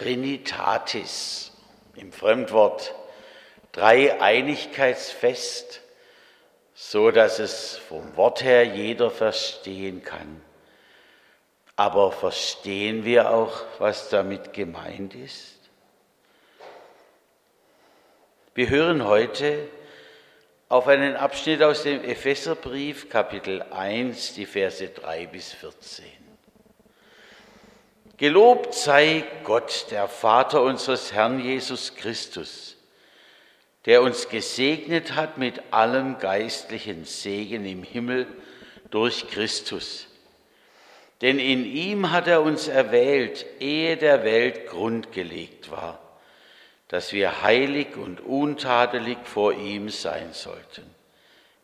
Trinitatis, im Fremdwort Dreieinigkeitsfest, so dass es vom Wort her jeder verstehen kann. Aber verstehen wir auch, was damit gemeint ist? Wir hören heute auf einen Abschnitt aus dem Epheserbrief, Kapitel 1, die Verse 3 bis 14. Gelobt sei Gott, der Vater unseres Herrn Jesus Christus, der uns gesegnet hat mit allem geistlichen Segen im Himmel durch Christus. Denn in ihm hat er uns erwählt, ehe der Welt Grund gelegt war, dass wir heilig und untadelig vor ihm sein sollten.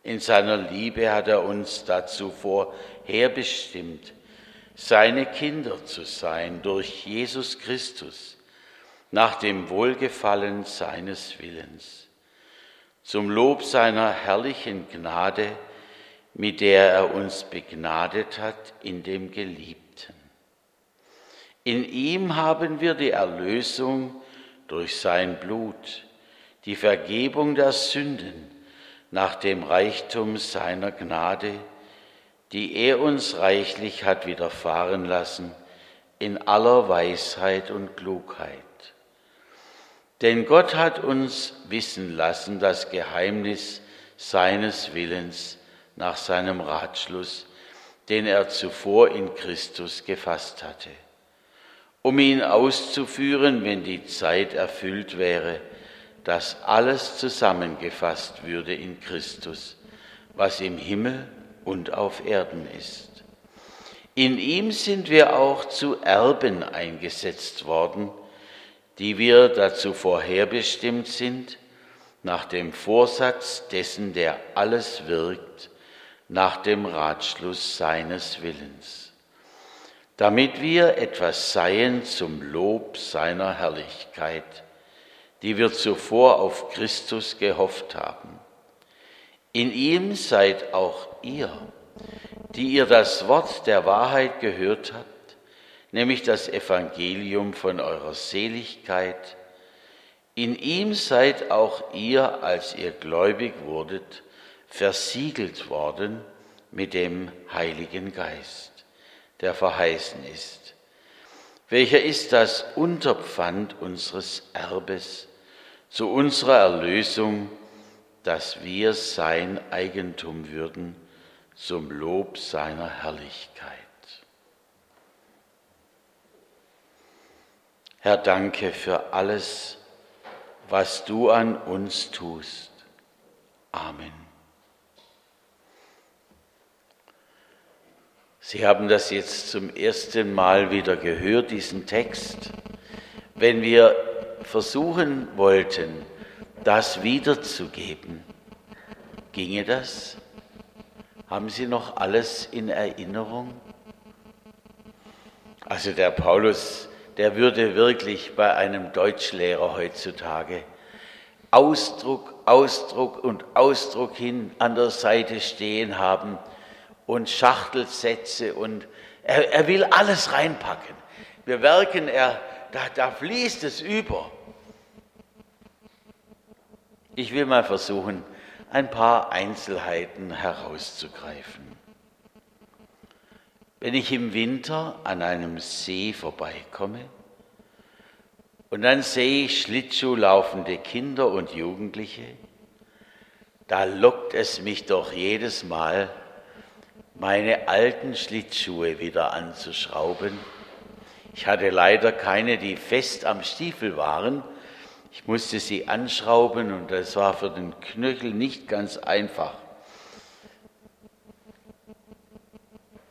In seiner Liebe hat er uns dazu vorherbestimmt, seine Kinder zu sein durch Jesus Christus, nach dem Wohlgefallen seines Willens, zum Lob seiner herrlichen Gnade, mit der er uns begnadet hat in dem Geliebten. In ihm haben wir die Erlösung durch sein Blut, die Vergebung der Sünden nach dem Reichtum seiner Gnade, die er uns reichlich hat widerfahren lassen in aller Weisheit und Klugheit. Denn Gott hat uns wissen lassen das Geheimnis seines Willens nach seinem Ratschluss, den er zuvor in Christus gefasst hatte, um ihn auszuführen, wenn die Zeit erfüllt wäre, dass alles zusammengefasst würde in Christus, was im Himmel und auf Erden ist. In ihm sind wir auch zu Erben eingesetzt worden, die wir dazu vorherbestimmt sind, nach dem Vorsatz dessen, der alles wirkt, nach dem Ratschluss seines Willens, damit wir etwas seien zum Lob seiner Herrlichkeit, die wir zuvor auf Christus gehofft haben. In ihm seid auch ihr, die ihr das Wort der Wahrheit gehört habt, nämlich das Evangelium von eurer Seligkeit. In ihm seid auch ihr, als ihr gläubig wurdet, versiegelt worden mit dem Heiligen Geist, der verheißen ist, welcher ist das Unterpfand unseres Erbes zu unserer Erlösung dass wir sein Eigentum würden zum Lob seiner Herrlichkeit. Herr, danke für alles, was du an uns tust. Amen. Sie haben das jetzt zum ersten Mal wieder gehört, diesen Text. Wenn wir versuchen wollten, das wiederzugeben. Ginge das? Haben Sie noch alles in Erinnerung? Also der Paulus, der würde wirklich bei einem Deutschlehrer heutzutage Ausdruck, Ausdruck und Ausdruck hin an der Seite stehen haben und Schachtelsätze und er, er will alles reinpacken. Wir merken, er, da, da fließt es über. Ich will mal versuchen, ein paar Einzelheiten herauszugreifen. Wenn ich im Winter an einem See vorbeikomme und dann sehe ich Schlittschuh laufende Kinder und Jugendliche, da lockt es mich doch jedes Mal, meine alten Schlittschuhe wieder anzuschrauben. Ich hatte leider keine, die fest am Stiefel waren, ich musste sie anschrauben und das war für den Knöchel nicht ganz einfach.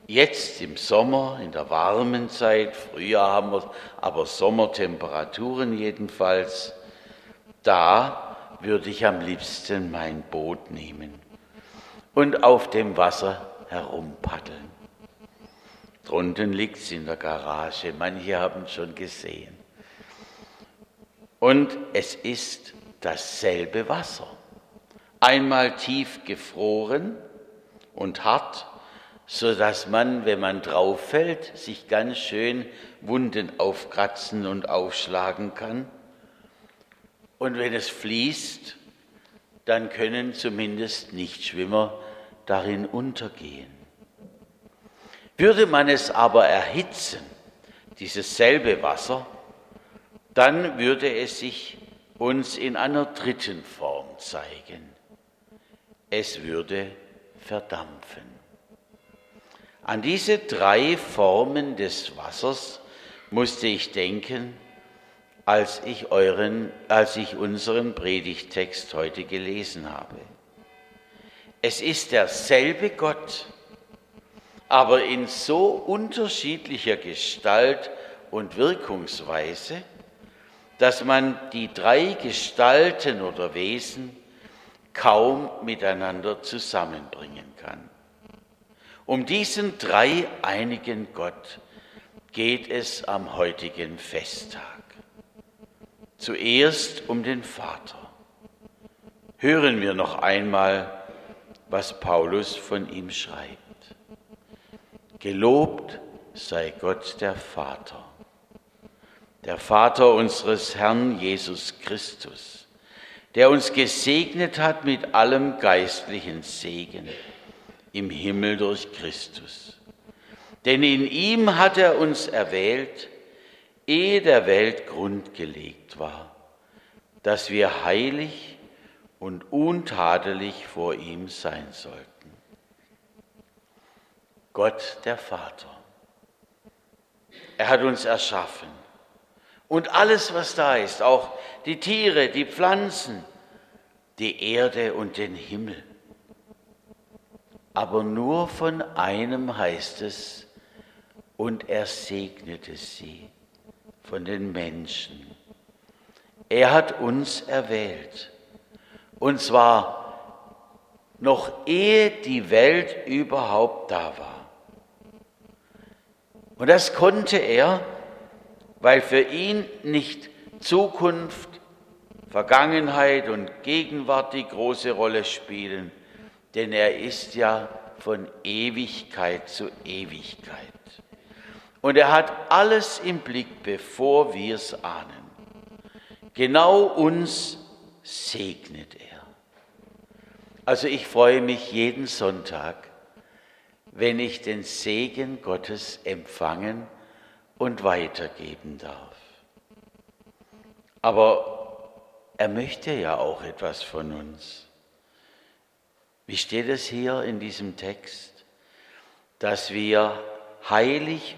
Jetzt im Sommer, in der warmen Zeit, Frühjahr haben wir aber Sommertemperaturen jedenfalls, da würde ich am liebsten mein Boot nehmen und auf dem Wasser herumpaddeln. Drunten liegt es in der Garage, manche haben es schon gesehen. Und es ist dasselbe Wasser. Einmal tief gefroren und hart, so dass man, wenn man drauf fällt, sich ganz schön Wunden aufkratzen und aufschlagen kann. Und wenn es fließt, dann können zumindest Nichtschwimmer darin untergehen. Würde man es aber erhitzen, dieses selbe Wasser, dann würde es sich uns in einer dritten Form zeigen. Es würde verdampfen. An diese drei Formen des Wassers musste ich denken, als ich, euren, als ich unseren Predigtext heute gelesen habe. Es ist derselbe Gott, aber in so unterschiedlicher Gestalt und Wirkungsweise, dass man die drei Gestalten oder Wesen kaum miteinander zusammenbringen kann. Um diesen dreieinigen Gott geht es am heutigen Festtag. Zuerst um den Vater. Hören wir noch einmal, was Paulus von ihm schreibt. Gelobt sei Gott der Vater, der Vater unseres Herrn Jesus Christus, der uns gesegnet hat mit allem geistlichen Segen im Himmel durch Christus. Denn in ihm hat er uns erwählt, ehe der Welt Grund gelegt war, dass wir heilig und untadelig vor ihm sein sollten. Gott der Vater. Er hat uns erschaffen. Und alles, was da ist, auch die Tiere, die Pflanzen, die Erde und den Himmel aber nur von einem heißt es, und er segnete sie von den Menschen. Er hat uns erwählt, und zwar noch ehe die Welt überhaupt da war. Und das konnte er, weil für ihn nicht Zukunft, Vergangenheit und Gegenwart die große Rolle spielen, denn er ist ja von Ewigkeit zu Ewigkeit. Und er hat alles im Blick, bevor wir es ahnen. Genau uns segnet er. Also ich freue mich jeden Sonntag, wenn ich den Segen Gottes empfangen und weitergeben darf. Aber er möchte ja auch etwas von uns. Wie steht es hier in diesem Text? Dass wir heilig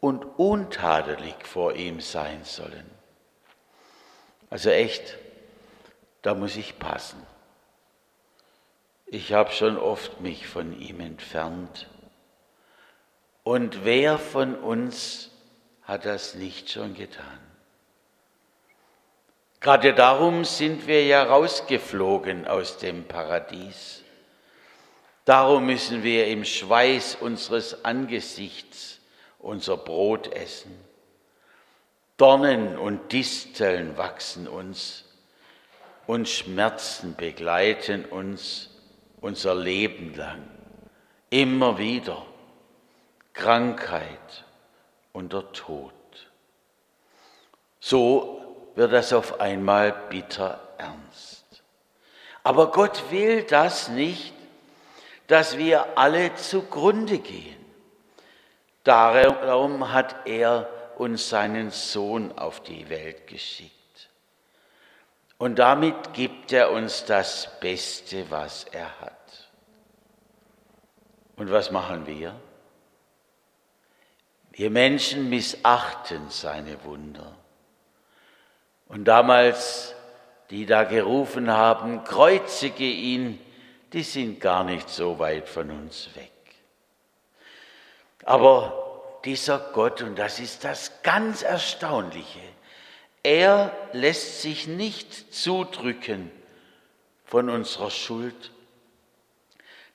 und untadelig vor ihm sein sollen. Also echt, da muss ich passen. Ich habe schon oft mich von ihm entfernt. Und wer von uns hat das nicht schon getan? Gerade darum sind wir ja rausgeflogen aus dem Paradies. Darum müssen wir im Schweiß unseres Angesichts unser Brot essen. Dornen und Disteln wachsen uns und Schmerzen begleiten uns unser Leben lang. Immer wieder Krankheit und der Tod. So wird das auf einmal bitter ernst. Aber Gott will das nicht dass wir alle zugrunde gehen. Darum hat er uns seinen Sohn auf die Welt geschickt. Und damit gibt er uns das Beste, was er hat. Und was machen wir? Wir Menschen missachten seine Wunder. Und damals, die da gerufen haben, kreuzige ihn, die sind gar nicht so weit von uns weg. Aber dieser Gott, und das ist das ganz Erstaunliche, er lässt sich nicht zudrücken von unserer Schuld.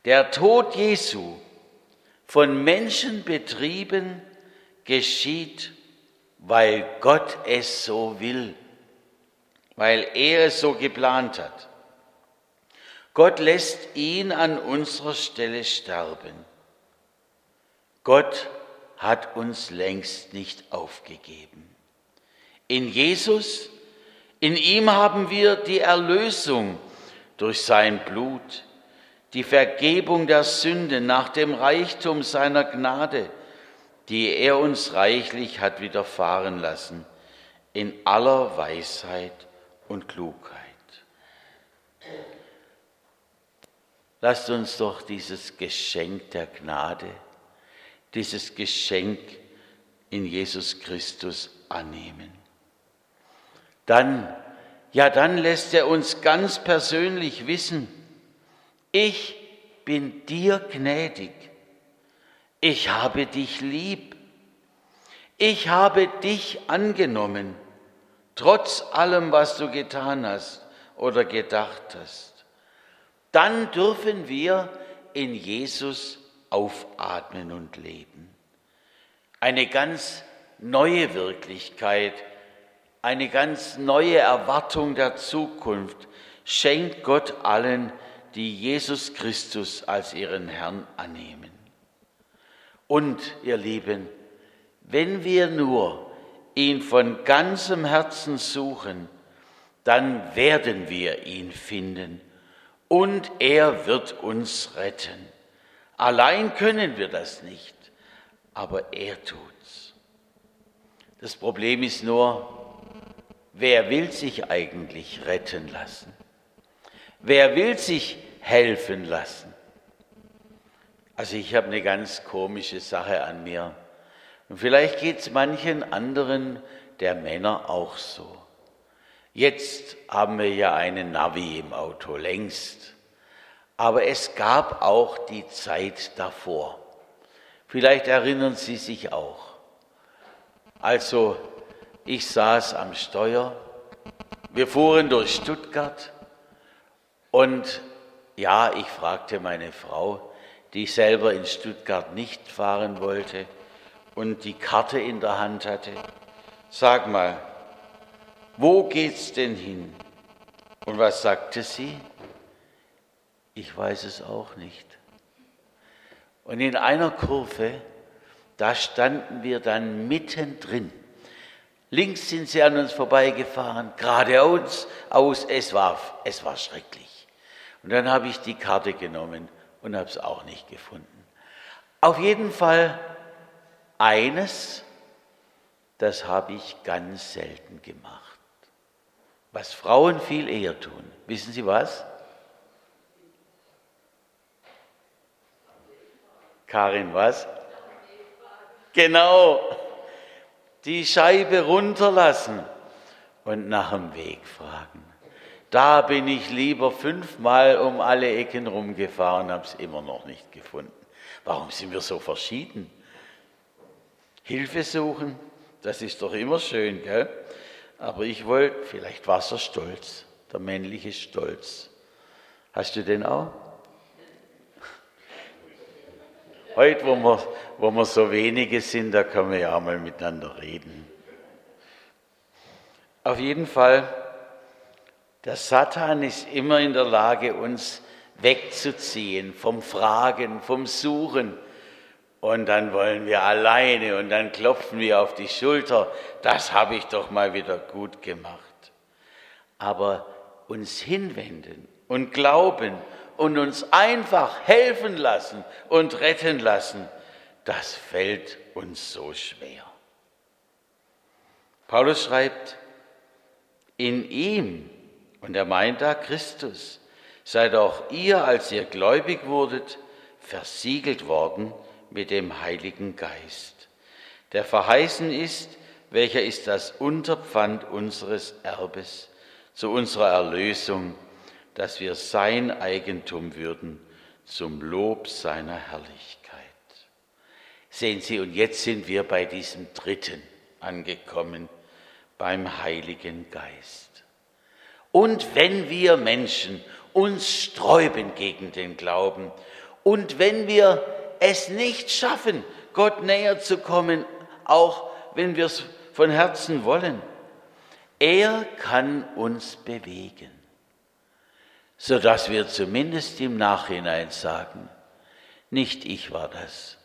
Der Tod Jesu, von Menschen betrieben, geschieht, weil Gott es so will, weil er es so geplant hat. Gott lässt ihn an unserer Stelle sterben. Gott hat uns längst nicht aufgegeben. In Jesus, in ihm haben wir die Erlösung durch sein Blut, die Vergebung der Sünde nach dem Reichtum seiner Gnade, die er uns reichlich hat widerfahren lassen, in aller Weisheit und Klugheit. Lasst uns doch dieses Geschenk der Gnade, dieses Geschenk in Jesus Christus annehmen. Dann, ja, dann lässt er uns ganz persönlich wissen, ich bin dir gnädig, ich habe dich lieb, ich habe dich angenommen, trotz allem, was du getan hast oder gedacht hast. Dann dürfen wir in Jesus aufatmen und leben. Eine ganz neue Wirklichkeit, eine ganz neue Erwartung der Zukunft schenkt Gott allen, die Jesus Christus als ihren Herrn annehmen. Und, ihr Lieben, wenn wir nur ihn von ganzem Herzen suchen, dann werden wir ihn finden und er wird uns retten. Allein können wir das nicht, aber er tut's. Das Problem ist nur, wer will sich eigentlich retten lassen? Wer will sich helfen lassen? Also ich habe eine ganz komische Sache an mir. Und vielleicht geht es manchen anderen der Männer auch so. Jetzt haben wir ja einen Navi im Auto längst. Aber es gab auch die Zeit davor. Vielleicht erinnern Sie sich auch. Also, ich saß am Steuer, wir fuhren durch Stuttgart und ja, ich fragte meine Frau, die selber in Stuttgart nicht fahren wollte und die Karte in der Hand hatte, sag mal, wo geht's denn hin? Und was sagte sie? Ich weiß es auch nicht. Und in einer Kurve, da standen wir dann mittendrin. Links sind sie an uns vorbeigefahren, geradeaus aus. Es war, es war schrecklich. Und dann habe ich die Karte genommen und habe es auch nicht gefunden. Auf jeden Fall eines, das habe ich ganz selten gemacht. Was Frauen viel eher tun. Wissen Sie was? Karin, was? Genau. Die Scheibe runterlassen und nach dem Weg fragen. Da bin ich lieber fünfmal um alle Ecken rumgefahren, habe es immer noch nicht gefunden. Warum sind wir so verschieden? Hilfe suchen, das ist doch immer schön, gell? Aber ich wollte, vielleicht war es der Stolz, der männliche Stolz. Hast du den auch? Heute, wo wir, wo wir so wenige sind, da können wir ja auch mal miteinander reden. Auf jeden Fall, der Satan ist immer in der Lage, uns wegzuziehen vom Fragen, vom Suchen. Und dann wollen wir alleine und dann klopfen wir auf die Schulter. Das habe ich doch mal wieder gut gemacht. Aber uns hinwenden und glauben und uns einfach helfen lassen und retten lassen, das fällt uns so schwer. Paulus schreibt, in ihm, und er meint da Christus, seid auch ihr, als ihr gläubig wurdet, versiegelt worden mit dem Heiligen Geist, der verheißen ist, welcher ist das Unterpfand unseres Erbes zu unserer Erlösung dass wir sein Eigentum würden zum Lob seiner Herrlichkeit. Sehen Sie, und jetzt sind wir bei diesem dritten angekommen, beim Heiligen Geist. Und wenn wir Menschen uns sträuben gegen den Glauben und wenn wir es nicht schaffen, Gott näher zu kommen, auch wenn wir es von Herzen wollen, er kann uns bewegen sodass wir zumindest im Nachhinein sagen, nicht ich war das,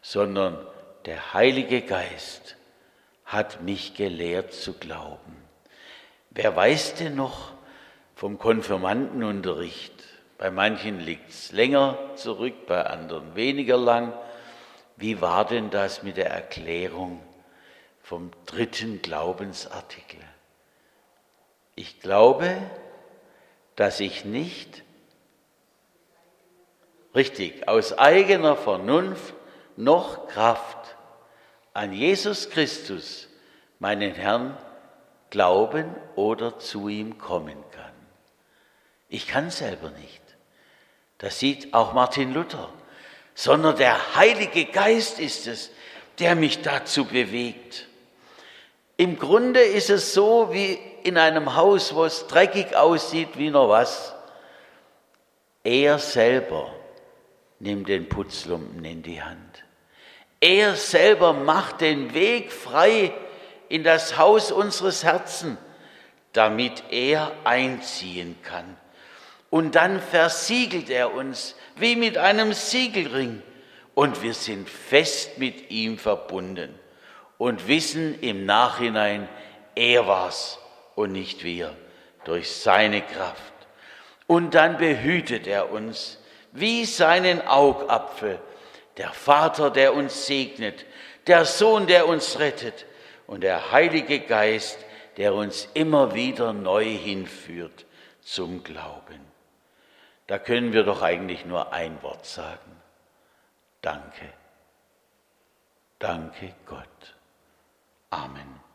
sondern der Heilige Geist hat mich gelehrt zu glauben. Wer weiß denn noch vom Konfirmandenunterricht? Bei manchen liegt es länger zurück, bei anderen weniger lang. Wie war denn das mit der Erklärung vom dritten Glaubensartikel? Ich glaube, dass ich nicht richtig aus eigener Vernunft noch Kraft an Jesus Christus, meinen Herrn, glauben oder zu ihm kommen kann. Ich kann selber nicht. Das sieht auch Martin Luther. Sondern der Heilige Geist ist es, der mich dazu bewegt. Im Grunde ist es so wie in einem Haus, wo es dreckig aussieht wie noch was. Er selber nimmt den Putzlumpen in die Hand. Er selber macht den Weg frei in das Haus unseres Herzens, damit er einziehen kann. Und dann versiegelt er uns wie mit einem Siegelring und wir sind fest mit ihm verbunden und wissen im Nachhinein, er war's und nicht wir, durch seine Kraft. Und dann behütet er uns wie seinen Augapfel der Vater, der uns segnet, der Sohn, der uns rettet und der Heilige Geist, der uns immer wieder neu hinführt zum Glauben. Da können wir doch eigentlich nur ein Wort sagen. Danke. Danke Gott. Amen.